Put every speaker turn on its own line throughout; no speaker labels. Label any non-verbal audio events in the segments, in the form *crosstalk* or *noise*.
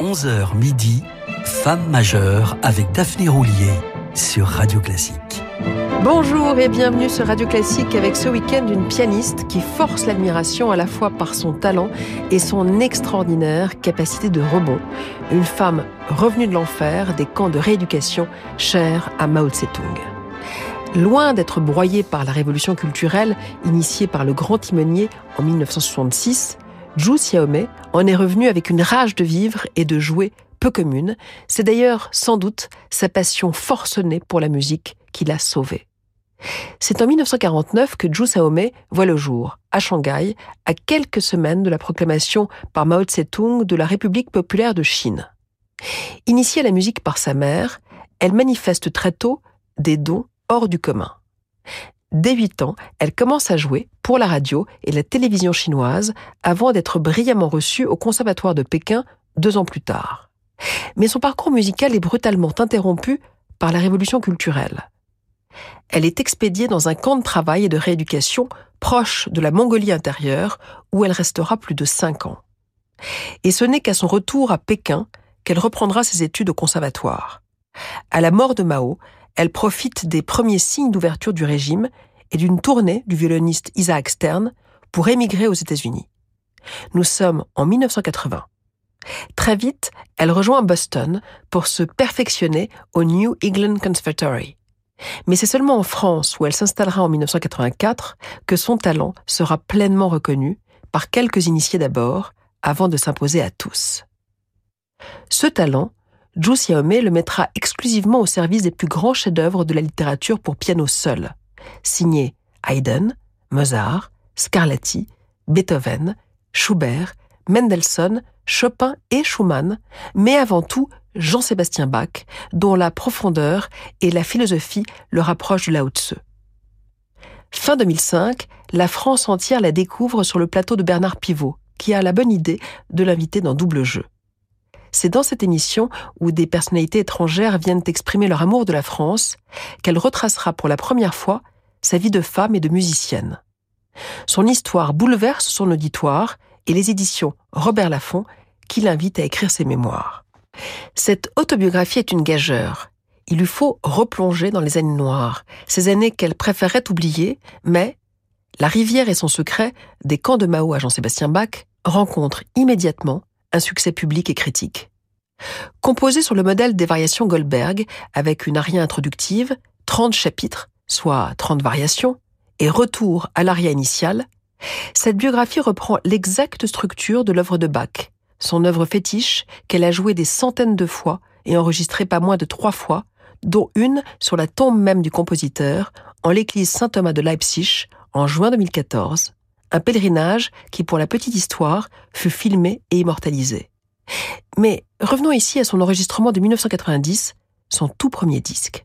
11h midi, Femme majeure avec Daphné Roulier sur Radio Classique.
Bonjour et bienvenue sur Radio Classique avec ce week-end une pianiste qui force l'admiration à la fois par son talent et son extraordinaire capacité de rebond. Une femme revenue de l'enfer, des camps de rééducation chère à Mao Tse-tung. Loin d'être broyée par la révolution culturelle initiée par le grand timonier en 1966, Zhu Xiaomei en est revenu avec une rage de vivre et de jouer peu commune. C'est d'ailleurs sans doute sa passion forcenée pour la musique qui l'a sauvée. C'est en 1949 que Zhu Xiaomei voit le jour, à Shanghai, à quelques semaines de la proclamation par Mao Tse-tung de la République populaire de Chine. Initiée à la musique par sa mère, elle manifeste très tôt des dons hors du commun. Dès 8 ans, elle commence à jouer pour la radio et la télévision chinoise avant d'être brillamment reçue au Conservatoire de Pékin deux ans plus tard. Mais son parcours musical est brutalement interrompu par la révolution culturelle. Elle est expédiée dans un camp de travail et de rééducation proche de la Mongolie intérieure où elle restera plus de cinq ans. Et ce n'est qu'à son retour à Pékin qu'elle reprendra ses études au conservatoire. À la mort de Mao, elle profite des premiers signes d'ouverture du régime et d'une tournée du violoniste Isaac Stern pour émigrer aux États-Unis. Nous sommes en 1980. Très vite, elle rejoint Boston pour se perfectionner au New England Conservatory. Mais c'est seulement en France où elle s'installera en 1984 que son talent sera pleinement reconnu par quelques initiés d'abord, avant de s'imposer à tous. Ce talent, Zhu le mettra exclusivement au service des plus grands chefs-d'œuvre de la littérature pour piano seul, signés Haydn, Mozart, Scarlatti, Beethoven, Schubert, Mendelssohn, Chopin et Schumann, mais avant tout Jean-Sébastien Bach, dont la profondeur et la philosophie le rapprochent de Lao Tzu. Fin 2005, la France entière la découvre sur le plateau de Bernard Pivot, qui a la bonne idée de l'inviter dans Double Jeu. C'est dans cette émission où des personnalités étrangères viennent exprimer leur amour de la France qu'elle retracera pour la première fois sa vie de femme et de musicienne. Son histoire bouleverse son auditoire et les éditions Robert Laffont qui l'invitent à écrire ses mémoires. Cette autobiographie est une gageure. Il lui faut replonger dans les années noires, ces années qu'elle préférait oublier, mais La rivière et son secret, des camps de Mao à Jean-Sébastien Bach, rencontrent immédiatement un succès public et critique. Composé sur le modèle des variations Goldberg, avec une aria introductive, 30 chapitres, soit 30 variations, et retour à l'aria initiale, cette biographie reprend l'exacte structure de l'œuvre de Bach, son œuvre fétiche qu'elle a jouée des centaines de fois et enregistrée pas moins de trois fois, dont une sur la tombe même du compositeur en l'église Saint-Thomas de Leipzig en juin 2014, un pèlerinage qui, pour la petite histoire, fut filmé et immortalisé. Mais revenons ici à son enregistrement de 1990, son tout premier disque.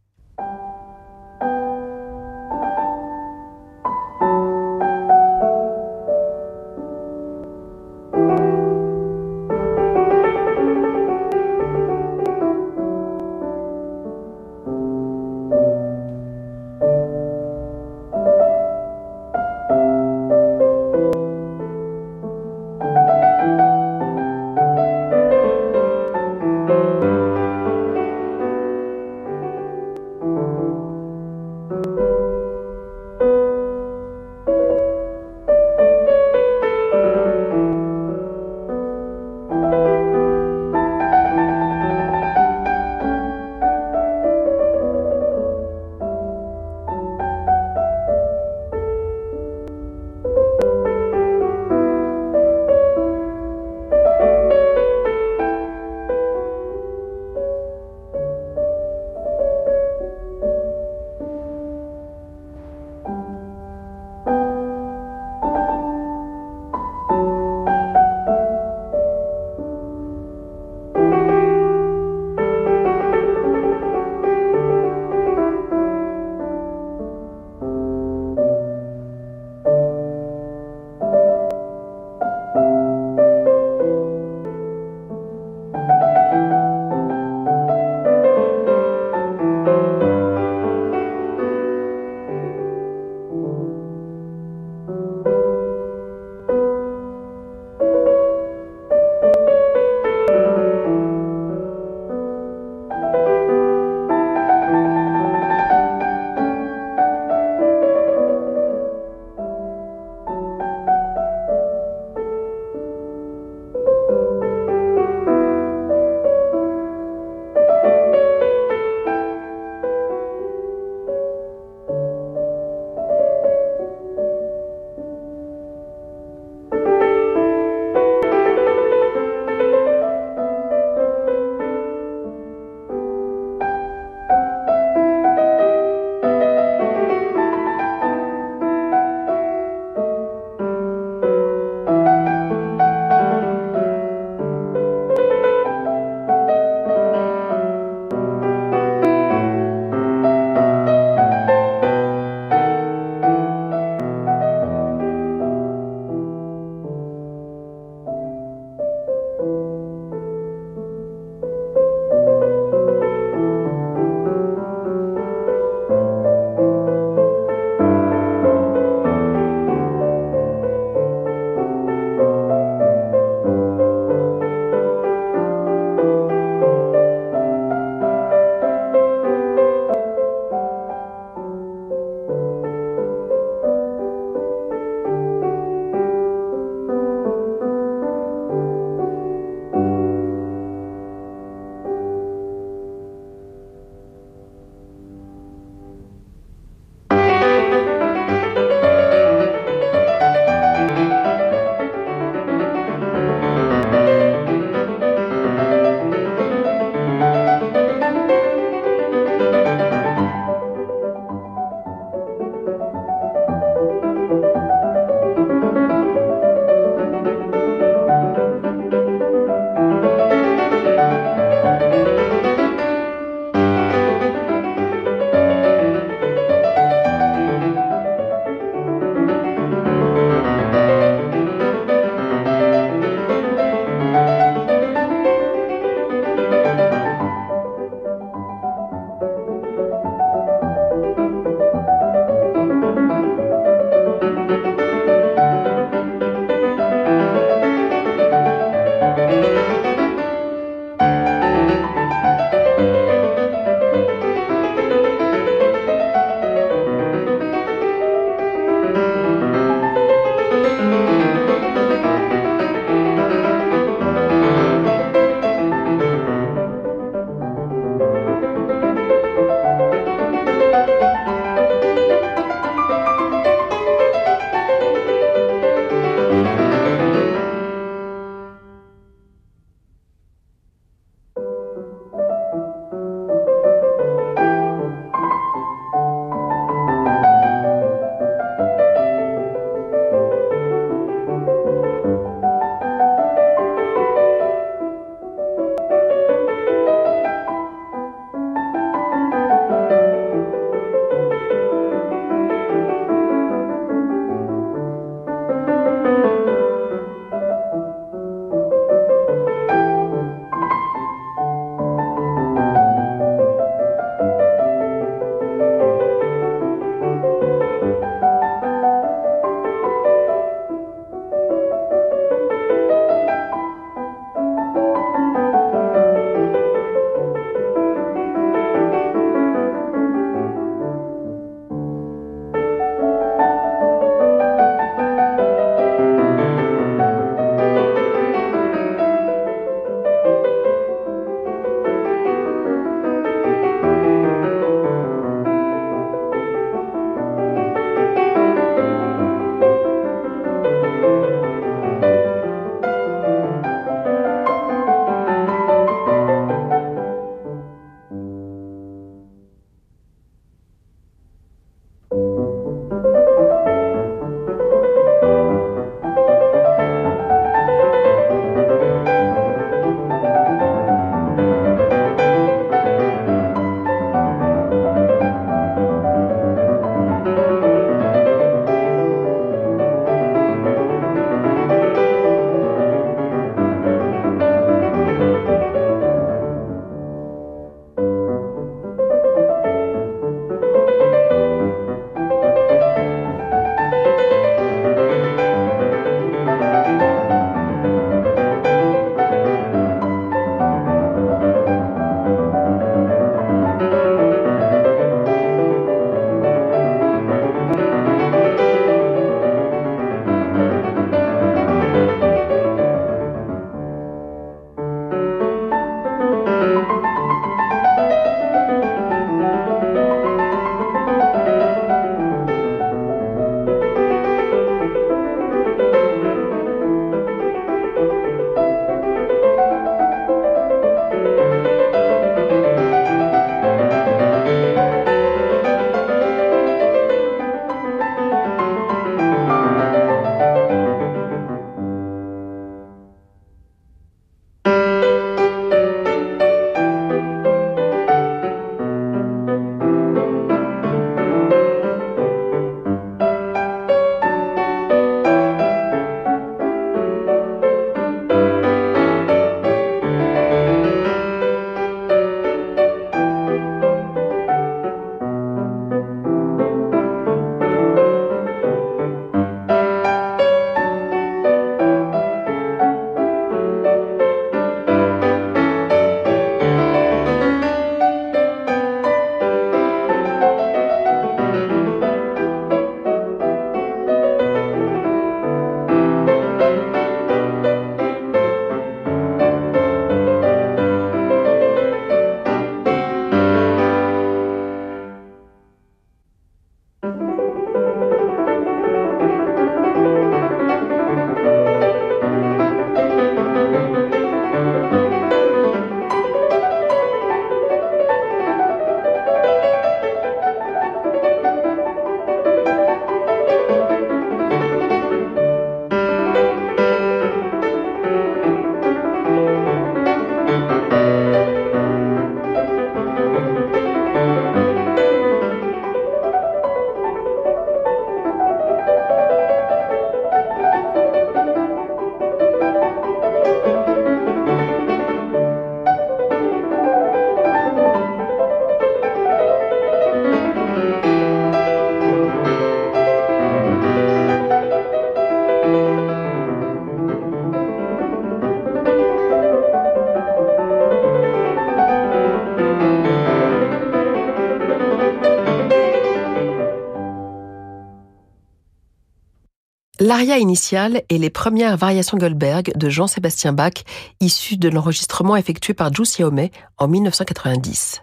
L'aria initiale et les premières variations Goldberg de Jean-Sébastien Bach, issues de l'enregistrement effectué par Ju Xiaomei en 1990.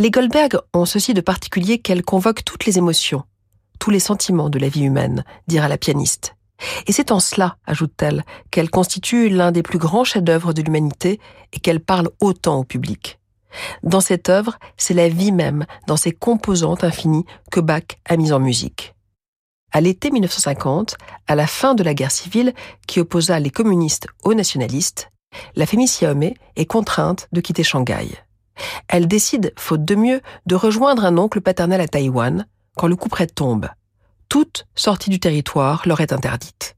Les Goldberg ont ceci de particulier qu'elles convoquent toutes les émotions, tous les sentiments de la vie humaine, dira la pianiste. Et c'est en cela, ajoute-t-elle, qu'elle constitue l'un des plus grands chefs-d'œuvre de l'humanité et qu'elle parle autant au public. Dans cette œuvre, c'est la vie même, dans ses composantes infinies, que Bach a mise en musique. À l'été 1950, à la fin de la guerre civile qui opposa les communistes aux nationalistes, la famille Xiaomé est contrainte de quitter Shanghai. Elle décide, faute de mieux, de rejoindre un oncle paternel à Taïwan quand le coup près tombe. Toute sortie du territoire leur est interdite.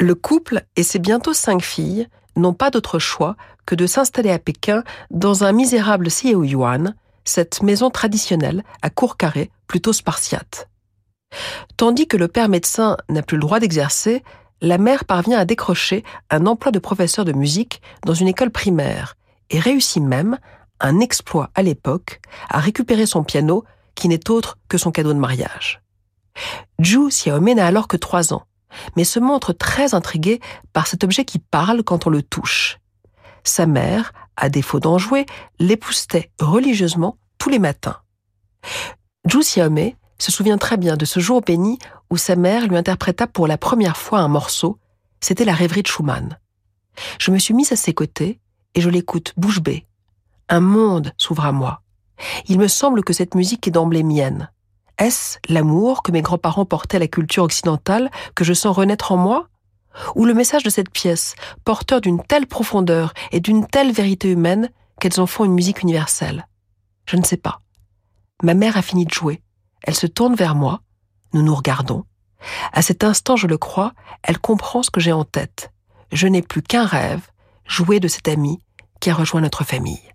Le couple et ses bientôt cinq filles n'ont pas d'autre choix que de s'installer à Pékin dans un misérable Yuan, cette maison traditionnelle à court carré plutôt spartiate. Tandis que le père médecin n'a plus le droit d'exercer, la mère parvient à décrocher un emploi de professeur de musique dans une école primaire et réussit même, un exploit à l'époque, à récupérer son piano qui n'est autre que son cadeau de mariage. Zhu Xiaomei n'a alors que trois ans, mais se montre très intrigué par cet objet qui parle quand on le touche. Sa mère, à défaut d'en jouer, l'époustait religieusement tous les matins. Zhu Xiaomei se souvient très bien de ce jour béni où sa mère lui interpréta pour la première fois un morceau. C'était la rêverie de Schumann. Je me suis mise à ses côtés et je l'écoute bouche bée. Un monde s'ouvre à moi. Il me semble que cette musique est d'emblée mienne. Est-ce l'amour que mes grands-parents portaient à la culture occidentale que je sens renaître en moi? Ou le message de cette pièce, porteur d'une telle profondeur et d'une telle vérité humaine qu'elles en font une musique universelle? Je ne sais pas. Ma mère a fini de jouer. Elle se tourne vers moi. Nous nous regardons. À cet instant, je le crois, elle comprend ce que j'ai en tête. Je n'ai plus qu'un rêve, jouer de cet ami qui a rejoint notre famille.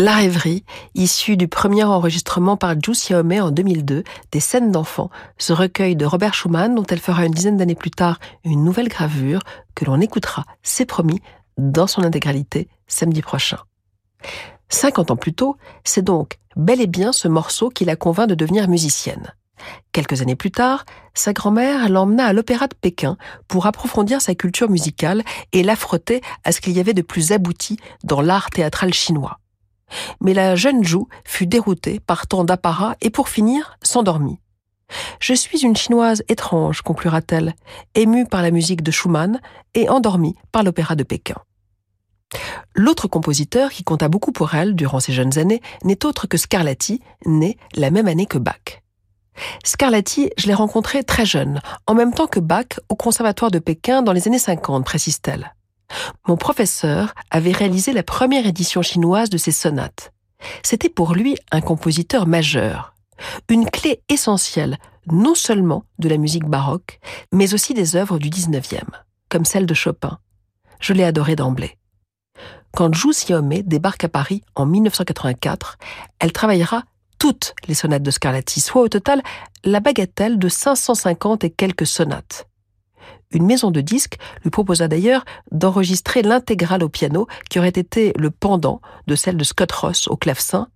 La rêverie, issue du premier enregistrement par Ju Xiaomei en 2002 des scènes d'enfants, ce recueil de Robert Schumann dont elle fera une dizaine d'années plus tard une nouvelle gravure que l'on écoutera, c'est promis, dans son intégralité samedi prochain. 50 ans plus tôt, c'est donc bel et bien ce morceau qui la convainc de devenir musicienne. Quelques années plus tard, sa grand-mère l'emmena à l'Opéra de Pékin pour approfondir sa culture musicale et la à ce qu'il y avait de plus abouti dans l'art théâtral chinois. Mais la jeune Zhu fut déroutée par tant d'apparat et pour finir s'endormit. Je suis une chinoise étrange, conclura-t-elle, émue par la musique de Schumann et endormie par l'opéra de Pékin. L'autre compositeur qui compta beaucoup pour elle durant ses jeunes années n'est autre que Scarlatti, né la même année que Bach. Scarlatti, je l'ai rencontré très jeune, en même temps que Bach au Conservatoire de Pékin dans les années 50, précise-t-elle. Mon professeur avait réalisé la première édition chinoise de ses sonates. C'était pour lui un compositeur majeur, une clé essentielle non seulement de la musique baroque, mais aussi des œuvres du 19e, comme celle de Chopin. Je l'ai adoré d'emblée. Quand Zhu Xiaomei débarque à Paris en 1984, elle travaillera toutes les sonates de Scarlatti, soit au total la bagatelle de 550 et quelques sonates. Une maison de disques lui proposa d'ailleurs d'enregistrer l'intégrale au piano qui aurait été le pendant de celle de Scott Ross au clavecin,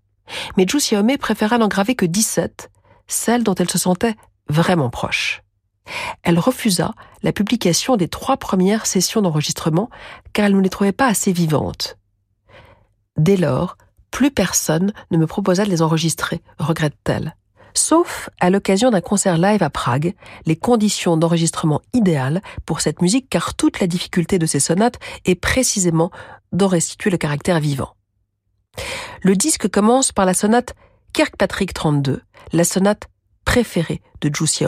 mais Zhu Xiaomei préféra n'en graver que 17, celles dont elle se sentait vraiment proche. Elle refusa la publication des trois premières sessions d'enregistrement car elle ne les trouvait pas assez vivantes. Dès lors, plus personne ne me proposa de les enregistrer, regrette-t-elle. Sauf à l'occasion d'un concert live à Prague, les conditions d'enregistrement idéales pour cette musique car toute la difficulté de ces sonates est précisément d'en restituer le caractère vivant. Le disque commence par la sonate Kirkpatrick 32, la sonate préférée de Zhu.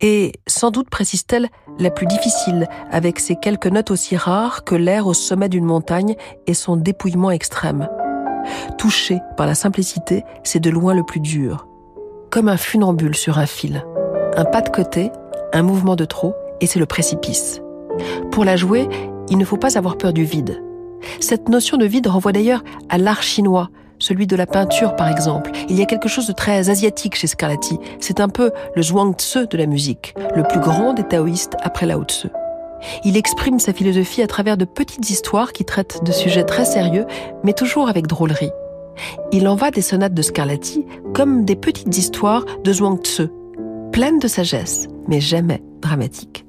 Et sans doute précise-t-elle la plus difficile, avec ses quelques notes aussi rares que l'air au sommet d'une montagne et son dépouillement extrême. Touché par la simplicité, c'est de loin le plus dur. Comme un funambule sur un fil. Un pas de côté, un mouvement de trop, et c'est le précipice. Pour la jouer, il ne faut pas avoir peur du vide. Cette notion de vide renvoie d'ailleurs à l'art chinois, celui de la peinture par exemple. Il y a quelque chose de très asiatique chez Scarlatti. C'est un peu le Zhuangzi de la musique, le plus grand des taoïstes après Lao Tzu. Il exprime sa philosophie à travers de petites histoires qui traitent de sujets très sérieux, mais toujours avec drôlerie. Il en va des sonates de Scarlatti comme des petites histoires de Zhuangzi, pleines de sagesse, mais jamais dramatiques.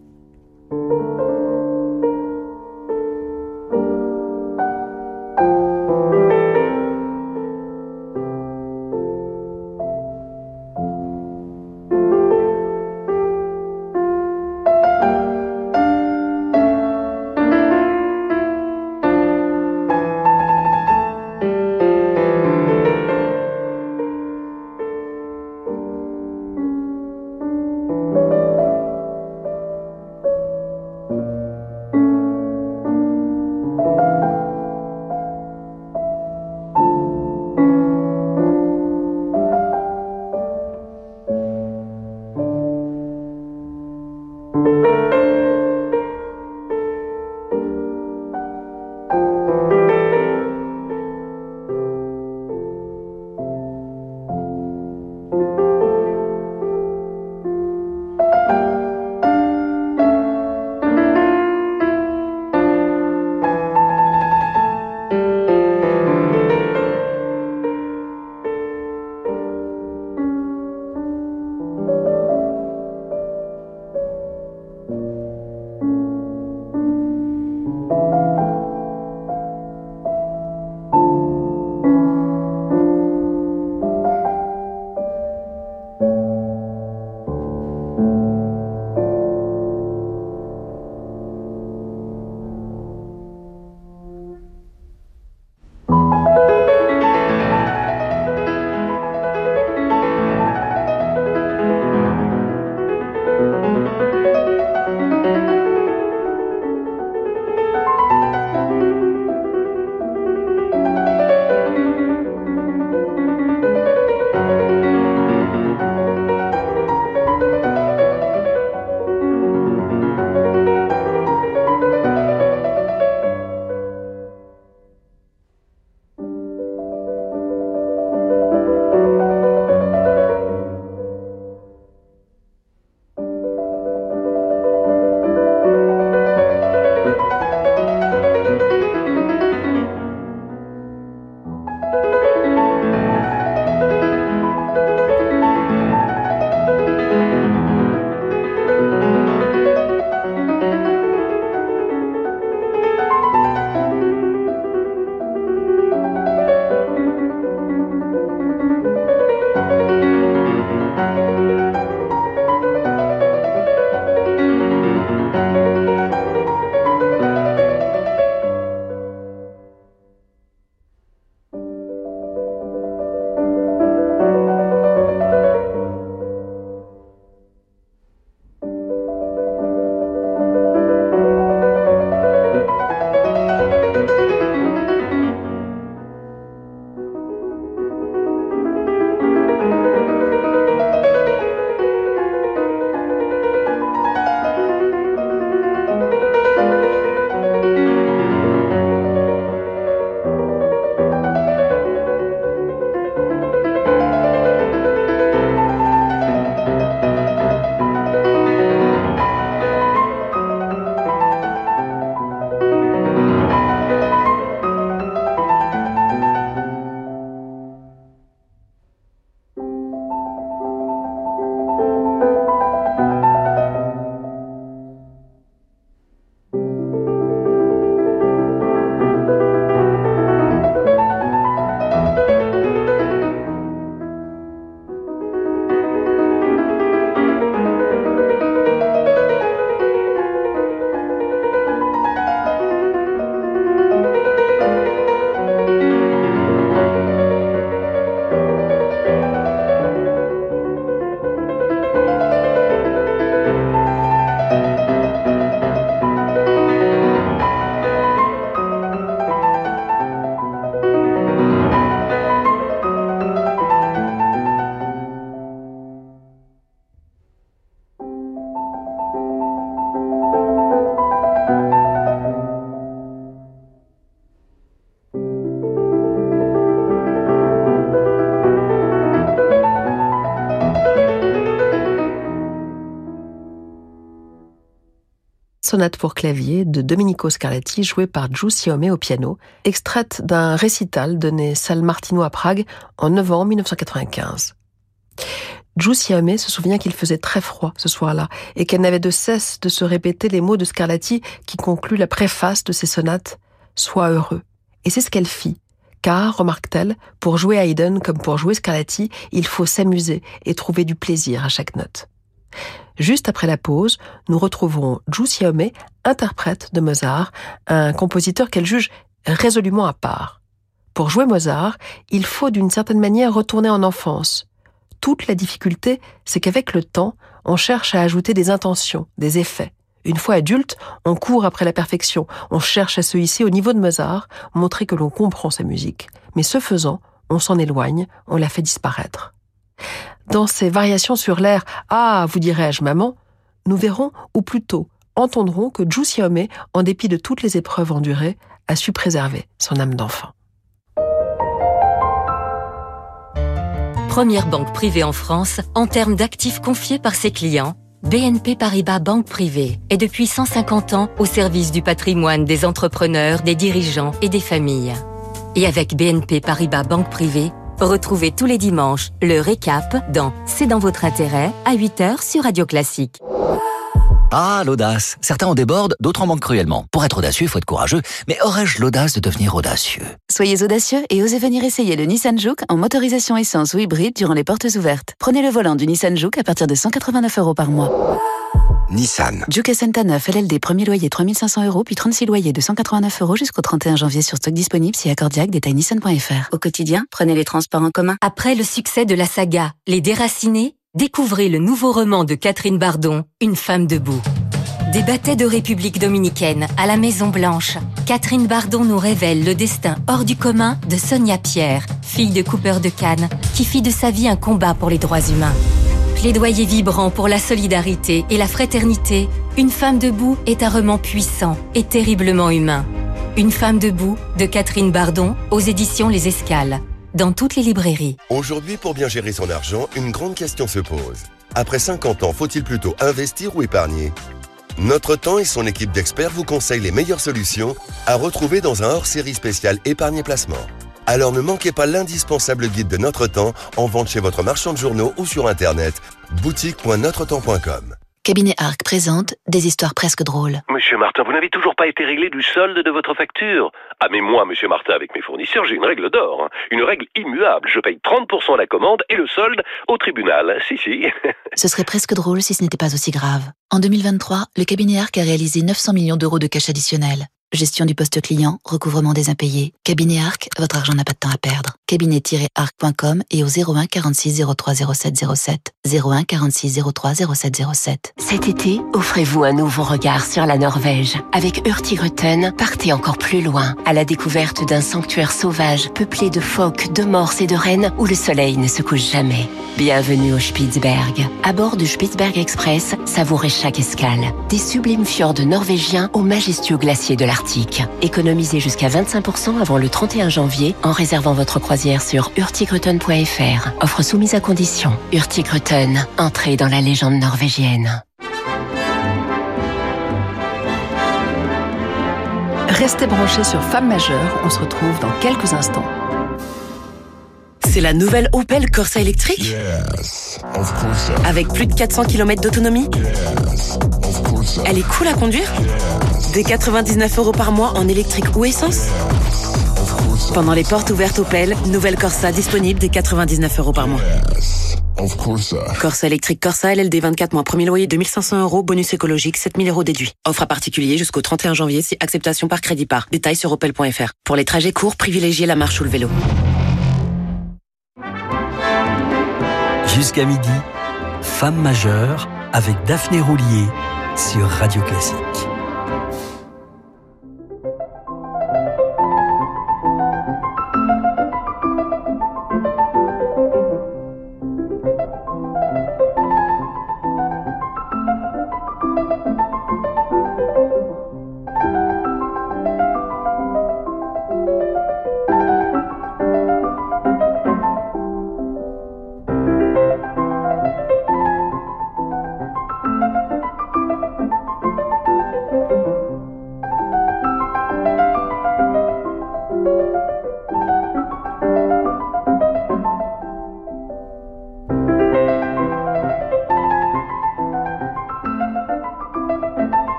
Sonate pour clavier de Domenico Scarlatti jouée par Giuseppe au piano, extraite d'un récital donné salle Martino à Prague en novembre 1995. Giuseppe se souvient qu'il faisait très froid ce soir-là et qu'elle n'avait de cesse de se répéter les mots de Scarlatti qui concluent la préface de ses sonates Sois heureux. Et c'est ce qu'elle fit. Car, remarque-t-elle, pour jouer Haydn comme pour jouer Scarlatti, il faut s'amuser et trouver du plaisir à chaque note. Juste après la pause, nous retrouverons Giuseppe, interprète de Mozart, un compositeur qu'elle juge résolument à part. Pour jouer Mozart, il faut d'une certaine manière retourner en enfance. Toute la difficulté, c'est qu'avec le temps, on cherche à ajouter des intentions, des effets. Une fois adulte, on court après la perfection, on cherche à se hisser au niveau de Mozart, montrer que l'on comprend sa musique. Mais ce faisant, on s'en éloigne, on la fait disparaître. Dans ces variations sur l'air Ah, vous dirais-je, maman, nous verrons, ou plutôt entendrons que Giuseppe, en dépit de toutes les épreuves endurées, a su préserver son âme d'enfant.
Première banque privée en France en termes d'actifs confiés par ses clients, BNP Paribas Banque Privée est depuis 150 ans au service du patrimoine des entrepreneurs, des dirigeants et des familles. Et avec BNP Paribas Banque Privée, Retrouvez tous les dimanches le récap dans C'est dans votre intérêt à 8h sur Radio Classique.
Ah, l'audace. Certains en débordent, d'autres en manquent cruellement. Pour être audacieux, il faut être courageux. Mais aurais-je l'audace de devenir audacieux?
Soyez audacieux et osez venir essayer le Nissan Juke en motorisation essence ou hybride durant les portes ouvertes. Prenez le volant du Nissan Juke à partir de 189 euros par mois.
Nissan.
Juke Santa 9, LLD, premier loyer 3500 euros, puis 36 loyers de 189 euros jusqu'au 31 janvier sur stock disponible si accordiaque, détail nissan.fr. Au quotidien, prenez les transports en commun.
Après le succès de la saga Les Déracinés, découvrez le nouveau roman de Catherine Bardon, Une femme debout. Des de République dominicaine à la Maison Blanche, Catherine Bardon nous révèle le destin hors du commun de Sonia Pierre, fille de Cooper de Cannes, qui fit de sa vie un combat pour les droits humains. Plaidoyer vibrant pour la solidarité et la fraternité, Une femme debout est un roman puissant et terriblement humain. Une femme debout de Catherine Bardon aux éditions Les Escales, dans toutes les librairies.
Aujourd'hui, pour bien gérer son argent, une grande question se pose. Après 50 ans, faut-il plutôt investir ou épargner? Notre temps et son équipe d'experts vous conseillent les meilleures solutions à retrouver dans un hors-série spécial épargne et placement. Alors ne manquez pas l'indispensable guide de Notre Temps en vente chez votre marchand de journaux ou sur internet boutique.notretemps.com.
Cabinet Arc présente des histoires presque drôles.
Monsieur Martin, vous n'avez toujours pas été réglé du solde de votre facture. Ah mais moi, monsieur Martin, avec mes fournisseurs, j'ai une règle d'or. hein. Une règle immuable. Je paye 30% la commande et le solde au tribunal. Si, si. *laughs*
Ce serait presque drôle si ce n'était pas aussi grave. En 2023, le cabinet Arc a réalisé 900 millions d'euros de cash additionnel. Gestion du poste client, recouvrement des impayés. Cabinet Arc, votre argent n'a pas de temps à perdre. Cabinet-arc.com et au 01 46 03 07 07. 01 46 03 07 07.
Cet été, offrez-vous un nouveau regard sur la Norvège. Avec Hurtigruten, partez encore plus loin, à la découverte d'un sanctuaire sauvage peuplé de phoques, de morses et de rennes où le soleil ne se couche jamais. Bienvenue au Spitzberg. À bord du Spitzberg Express, savourez chaque escale. Des sublimes fjords norvégiens aux majestueux glaciers de l'Arctique. Économisez jusqu'à 25% avant le 31 janvier en réservant votre croisière sur hurtigruten.fr. Offre soumise à condition. Hurtigruten, entrée dans la légende norvégienne.
Restez branchés sur Femmes majeures, on se retrouve dans quelques instants.
C'est la nouvelle Opel Corsa électrique Avec plus de 400 km d'autonomie Elle est cool à conduire Des 99 euros par mois en électrique ou essence Pendant les portes ouvertes Opel, nouvelle Corsa disponible des 99 euros par mois. Corsa électrique Corsa LLD 24 mois, premier loyer 2500 euros, bonus écologique 7000 euros déduit. Offre à particulier jusqu'au 31 janvier si acceptation par crédit par. Détails sur opel.fr. Pour les trajets courts, privilégiez la marche ou le vélo.
Jusqu'à midi, Femme majeure avec Daphné Roulier sur Radio Classique.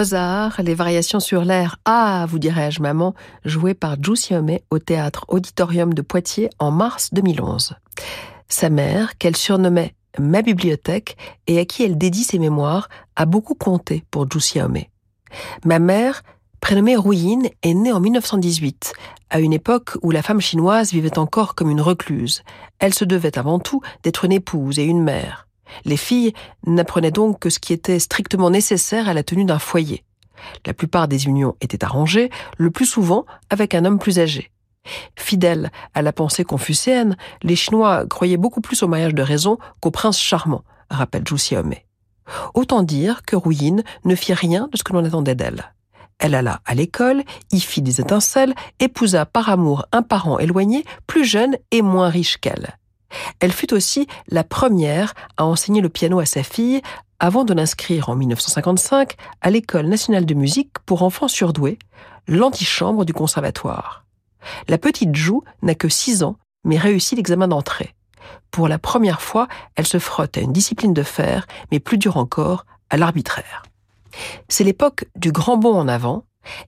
Les variations sur l'air Ah, vous dirais-je, maman, joué par Giussiome au théâtre Auditorium de Poitiers en mars 2011. Sa mère, qu'elle surnommait ma bibliothèque et à qui elle dédie ses mémoires, a beaucoup compté pour Giussiome. Ma mère, prénommée Rouine, est née en 1918, à une époque où la femme chinoise vivait encore comme une recluse. Elle se devait avant tout d'être une épouse et une mère. Les filles n'apprenaient donc que ce qui était strictement nécessaire à la tenue d'un foyer. La plupart des unions étaient arrangées, le plus souvent avec un homme plus âgé. Fidèles à la pensée confucéenne, les Chinois croyaient beaucoup plus au mariage de raison qu'au prince charmant, rappelle Zhu Xiaomei. Autant dire que Ruyin ne fit rien de ce que l'on attendait d'elle. Elle alla à l'école, y fit des étincelles, épousa par amour un parent éloigné, plus jeune et moins riche qu'elle. Elle fut aussi la première à enseigner le piano à sa fille avant de l'inscrire en 1955 à l'École nationale de musique pour enfants surdoués, l'antichambre du conservatoire. La petite Jou n'a que 6 ans, mais réussit l'examen d'entrée. Pour la première fois, elle se frotte à une discipline de fer, mais plus dure encore, à l'arbitraire. C'est l'époque du grand bond en avant,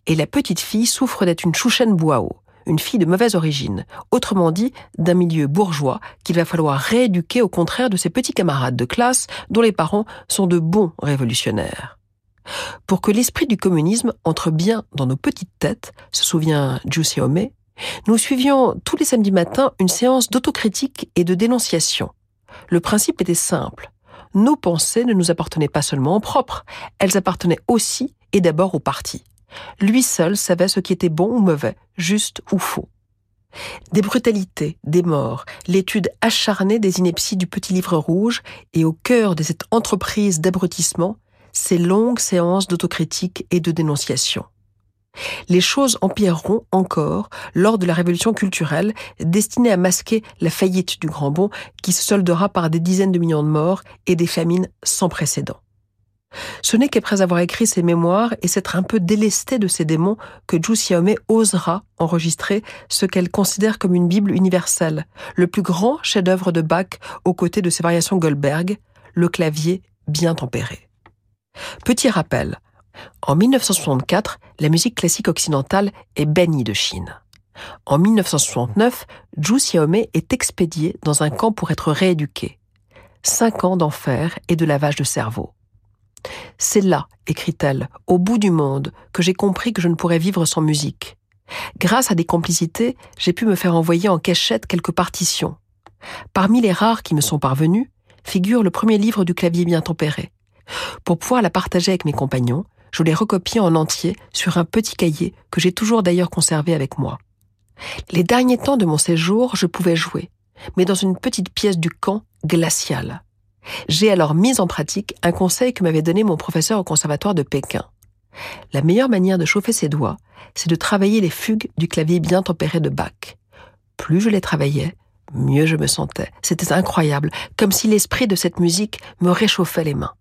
et la petite fille souffre d'être une chouchène boao une fille de mauvaise origine, autrement dit d'un milieu bourgeois qu'il va falloir rééduquer au contraire de ses petits camarades de classe dont les parents sont de bons révolutionnaires. Pour que l'esprit du communisme entre bien dans nos petites têtes, se souvient Zhu nous suivions tous les samedis matins une séance d'autocritique et de dénonciation. Le principe était simple. Nos pensées ne nous appartenaient pas seulement en propre, elles appartenaient aussi et d'abord au parti. Lui seul savait ce qui était bon ou mauvais, juste ou faux. Des brutalités, des morts, l'étude acharnée des inepties du petit livre rouge et au cœur de cette entreprise d'abrutissement, ces longues séances d'autocritique et de dénonciation. Les choses empireront encore lors de la révolution culturelle destinée à masquer la faillite du Grand Bond qui se soldera par des dizaines de millions de morts et des famines sans précédent. Ce n'est qu'après avoir écrit ses mémoires et s'être un peu délesté de ses démons que Zhu Xiaomei osera enregistrer ce qu'elle considère comme une Bible universelle, le plus grand chef-d'œuvre de Bach aux côtés de ses variations Goldberg, le clavier bien tempéré. Petit rappel, en 1964, la musique classique occidentale est bannie de Chine. En 1969, Zhu Xiaomei est expédié dans un camp pour être rééduqué. Cinq ans d'enfer et de lavage de cerveau. C'est là, écrit-elle, au bout du monde, que j'ai compris que je ne pourrais vivre sans musique. Grâce à des complicités, j'ai pu me faire envoyer en cachette quelques partitions. Parmi les rares qui me sont parvenues, figure le premier livre du clavier bien tempéré. Pour pouvoir la partager avec mes compagnons, je l'ai recopié en entier sur un petit cahier que j'ai toujours d'ailleurs conservé avec moi. Les derniers temps de mon séjour, je pouvais jouer, mais dans une petite pièce du camp glaciale. J'ai alors mis en pratique un conseil que m'avait donné mon professeur au conservatoire de Pékin. La meilleure manière de chauffer ses doigts, c'est de travailler les fugues du clavier bien tempéré de Bach. Plus je les travaillais, mieux je me sentais. C'était incroyable, comme si l'esprit de cette musique me réchauffait les mains.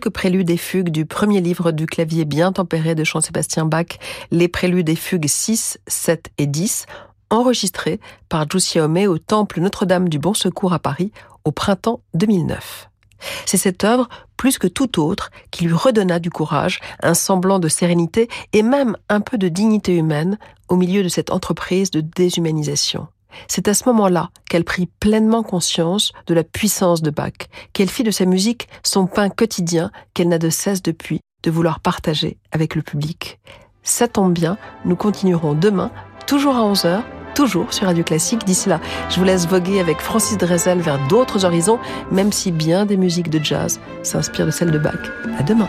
Quelques préludes et fugues du premier livre du clavier bien tempéré de Jean-Sébastien Bach, les préludes et fugues 6, 7 et 10, enregistrés par Giussiaume au Temple Notre-Dame du Bon Secours à Paris au printemps 2009. C'est cette œuvre, plus que toute autre, qui lui redonna du courage, un semblant de sérénité et même un peu de dignité humaine au milieu de cette entreprise de déshumanisation. C'est à ce moment-là qu'elle prit pleinement conscience de la puissance de Bach, qu'elle fit de sa musique son pain quotidien qu'elle n'a de cesse depuis de vouloir partager avec le public. Ça tombe bien, nous continuerons demain, toujours à 11h, toujours sur Radio Classique. D'ici là, je vous laisse voguer avec Francis Drezel vers d'autres horizons, même si bien des musiques de jazz s'inspirent de celles de Bach. À demain.